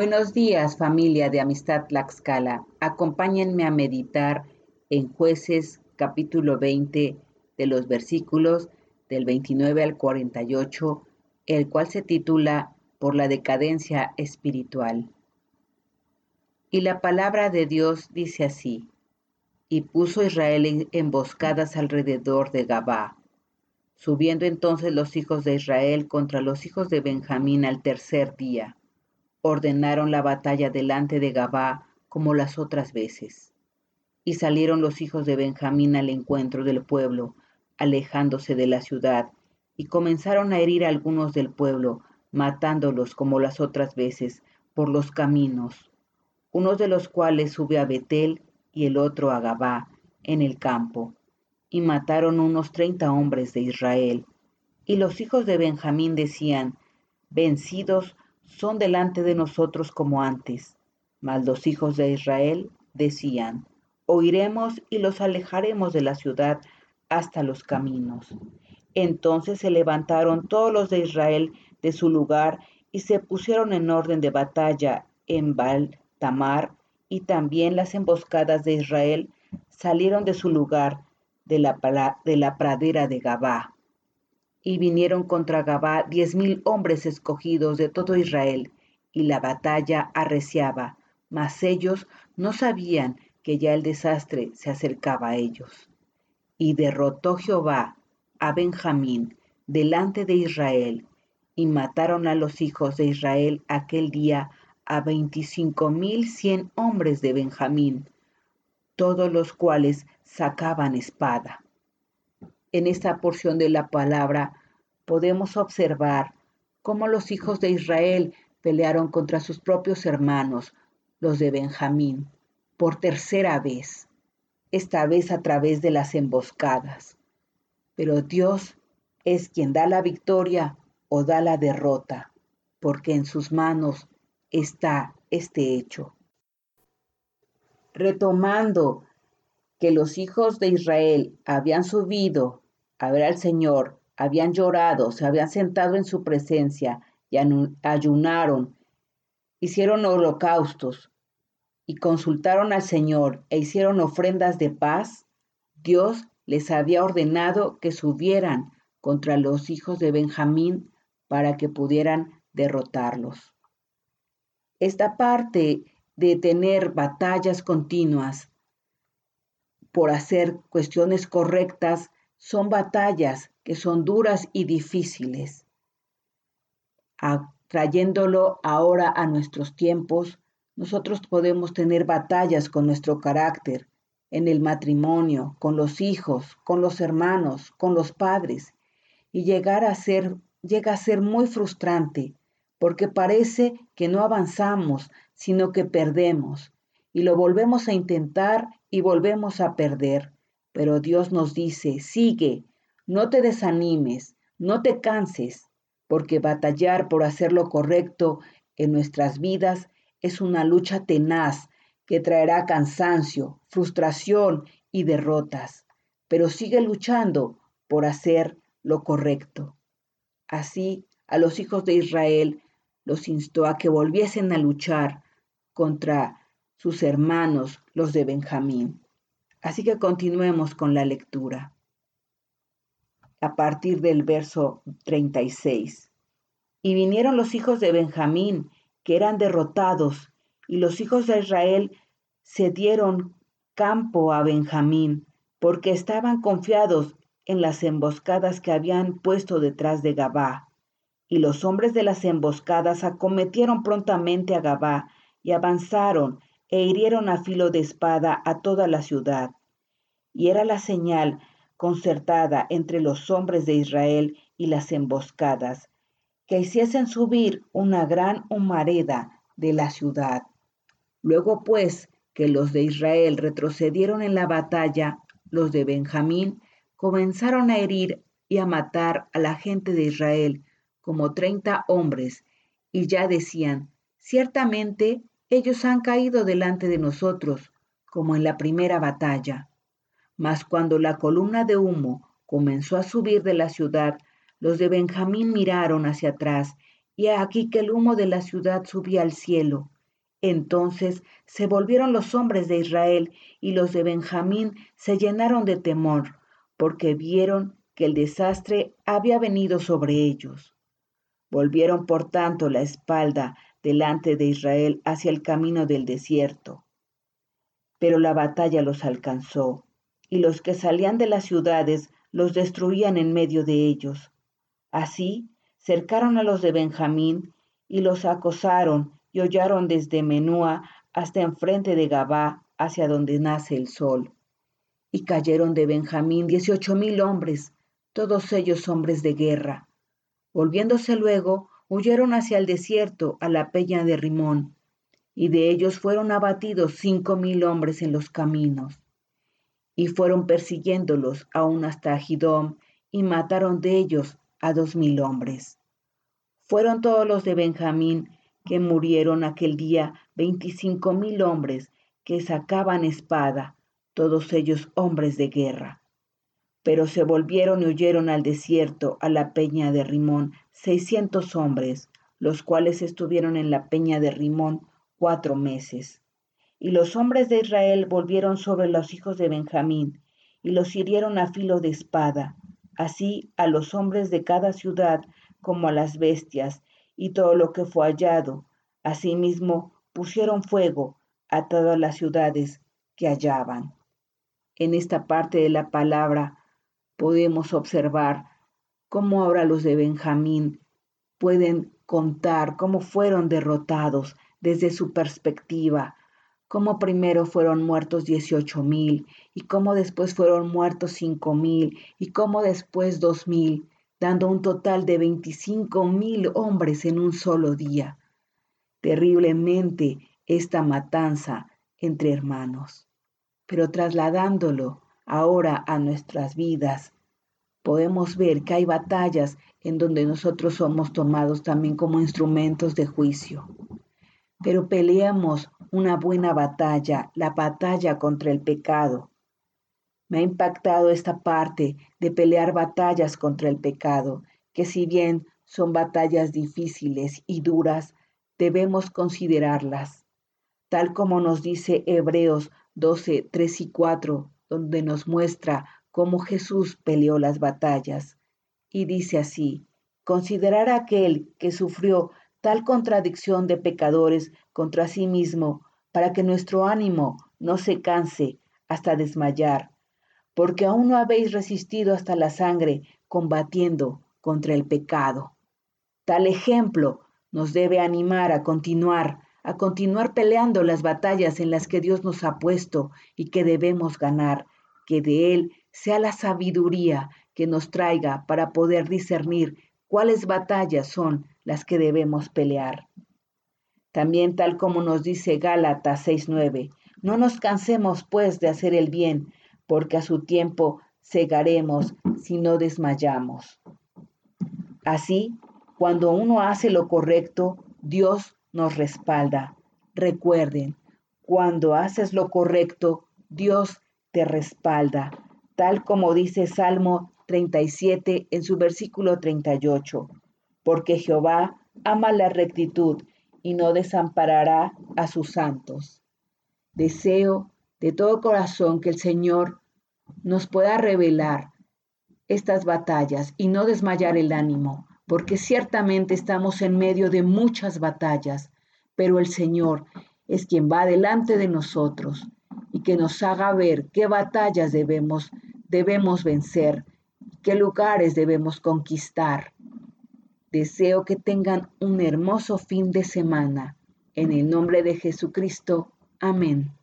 Buenos días familia de Amistad Tlaxcala. Acompáñenme a meditar en jueces capítulo 20 de los versículos del 29 al 48, el cual se titula Por la decadencia espiritual. Y la palabra de Dios dice así, y puso Israel emboscadas alrededor de Gabá. Subiendo entonces los hijos de Israel contra los hijos de Benjamín al tercer día ordenaron la batalla delante de Gabá como las otras veces. Y salieron los hijos de Benjamín al encuentro del pueblo, alejándose de la ciudad, y comenzaron a herir a algunos del pueblo, matándolos como las otras veces, por los caminos, unos de los cuales sube a Betel y el otro a Gabá, en el campo, y mataron unos treinta hombres de Israel. Y los hijos de Benjamín decían, Vencidos son delante de nosotros como antes. Mas los hijos de Israel decían, oiremos y los alejaremos de la ciudad hasta los caminos. Entonces se levantaron todos los de Israel de su lugar y se pusieron en orden de batalla en Baal Tamar, y también las emboscadas de Israel salieron de su lugar de la, de la pradera de Gabá y vinieron contra Gabá diez mil hombres escogidos de todo Israel, y la batalla arreciaba, mas ellos no sabían que ya el desastre se acercaba a ellos. Y derrotó Jehová a Benjamín delante de Israel, y mataron a los hijos de Israel aquel día a veinticinco mil cien hombres de Benjamín, todos los cuales sacaban espada en esta porción de la palabra podemos observar cómo los hijos de Israel pelearon contra sus propios hermanos, los de Benjamín, por tercera vez, esta vez a través de las emboscadas. Pero Dios es quien da la victoria o da la derrota, porque en sus manos está este hecho. Retomando que los hijos de Israel habían subido a ver al Señor, habían llorado, se habían sentado en su presencia y ayunaron, hicieron holocaustos y consultaron al Señor e hicieron ofrendas de paz, Dios les había ordenado que subieran contra los hijos de Benjamín para que pudieran derrotarlos. Esta parte de tener batallas continuas por hacer cuestiones correctas son batallas que son duras y difíciles. trayéndolo ahora a nuestros tiempos, nosotros podemos tener batallas con nuestro carácter, en el matrimonio, con los hijos, con los hermanos, con los padres, y llegar a ser, llega a ser muy frustrante, porque parece que no avanzamos, sino que perdemos, y lo volvemos a intentar y volvemos a perder. Pero Dios nos dice, sigue, no te desanimes, no te canses, porque batallar por hacer lo correcto en nuestras vidas es una lucha tenaz que traerá cansancio, frustración y derrotas. Pero sigue luchando por hacer lo correcto. Así, a los hijos de Israel los instó a que volviesen a luchar contra sus hermanos, los de Benjamín. Así que continuemos con la lectura. A partir del verso 36. Y vinieron los hijos de Benjamín, que eran derrotados, y los hijos de Israel se dieron campo a Benjamín, porque estaban confiados en las emboscadas que habían puesto detrás de Gabá. Y los hombres de las emboscadas acometieron prontamente a Gabá y avanzaron e hirieron a filo de espada a toda la ciudad. Y era la señal concertada entre los hombres de Israel y las emboscadas, que hiciesen subir una gran humareda de la ciudad. Luego pues que los de Israel retrocedieron en la batalla, los de Benjamín comenzaron a herir y a matar a la gente de Israel, como treinta hombres, y ya decían, ciertamente ellos han caído delante de nosotros, como en la primera batalla. Mas cuando la columna de humo comenzó a subir de la ciudad, los de Benjamín miraron hacia atrás y aquí que el humo de la ciudad subía al cielo. Entonces se volvieron los hombres de Israel y los de Benjamín se llenaron de temor, porque vieron que el desastre había venido sobre ellos. Volvieron por tanto la espalda delante de Israel hacia el camino del desierto. Pero la batalla los alcanzó, y los que salían de las ciudades los destruían en medio de ellos. Así cercaron a los de Benjamín y los acosaron y hollaron desde Menúa hasta enfrente de Gabá, hacia donde nace el sol. Y cayeron de Benjamín dieciocho mil hombres, todos ellos hombres de guerra. Volviéndose luego, huyeron hacia el desierto, a la peña de Rimón, y de ellos fueron abatidos cinco mil hombres en los caminos. Y fueron persiguiéndolos aún hasta Gidom, y mataron de ellos a dos mil hombres. Fueron todos los de Benjamín que murieron aquel día veinticinco mil hombres que sacaban espada, todos ellos hombres de guerra. Pero se volvieron y huyeron al desierto, a la peña de Rimón, seiscientos hombres, los cuales estuvieron en la peña de Rimón cuatro meses. Y los hombres de Israel volvieron sobre los hijos de Benjamín, y los hirieron a filo de espada, así a los hombres de cada ciudad como a las bestias, y todo lo que fue hallado. Asimismo pusieron fuego a todas las ciudades que hallaban. En esta parte de la palabra podemos observar cómo ahora los de Benjamín pueden contar cómo fueron derrotados desde su perspectiva, cómo primero fueron muertos 18 mil y cómo después fueron muertos cinco mil y cómo después dos mil dando un total de 25 mil hombres en un solo día. Terriblemente esta matanza entre hermanos. Pero trasladándolo ahora a nuestras vidas, podemos ver que hay batallas en donde nosotros somos tomados también como instrumentos de juicio. Pero peleamos una buena batalla, la batalla contra el pecado, me ha impactado esta parte de pelear batallas contra el pecado, que si bien son batallas difíciles y duras, debemos considerarlas, tal como nos dice Hebreos 12, 3 y 4, donde nos muestra cómo Jesús peleó las batallas. Y dice así, considerar aquel que sufrió tal contradicción de pecadores contra sí mismo, para que nuestro ánimo no se canse hasta desmayar porque aún no habéis resistido hasta la sangre combatiendo contra el pecado. Tal ejemplo nos debe animar a continuar, a continuar peleando las batallas en las que Dios nos ha puesto y que debemos ganar, que de Él sea la sabiduría que nos traiga para poder discernir cuáles batallas son las que debemos pelear. También tal como nos dice Gálatas 6:9, no nos cansemos pues de hacer el bien, porque a su tiempo cegaremos si no desmayamos. Así, cuando uno hace lo correcto, Dios nos respalda. Recuerden, cuando haces lo correcto, Dios te respalda, tal como dice Salmo 37 en su versículo 38, porque Jehová ama la rectitud y no desamparará a sus santos. Deseo de todo corazón que el Señor nos pueda revelar estas batallas y no desmayar el ánimo, porque ciertamente estamos en medio de muchas batallas, pero el Señor es quien va delante de nosotros y que nos haga ver qué batallas debemos debemos vencer, qué lugares debemos conquistar. Deseo que tengan un hermoso fin de semana. En el nombre de Jesucristo. Amén.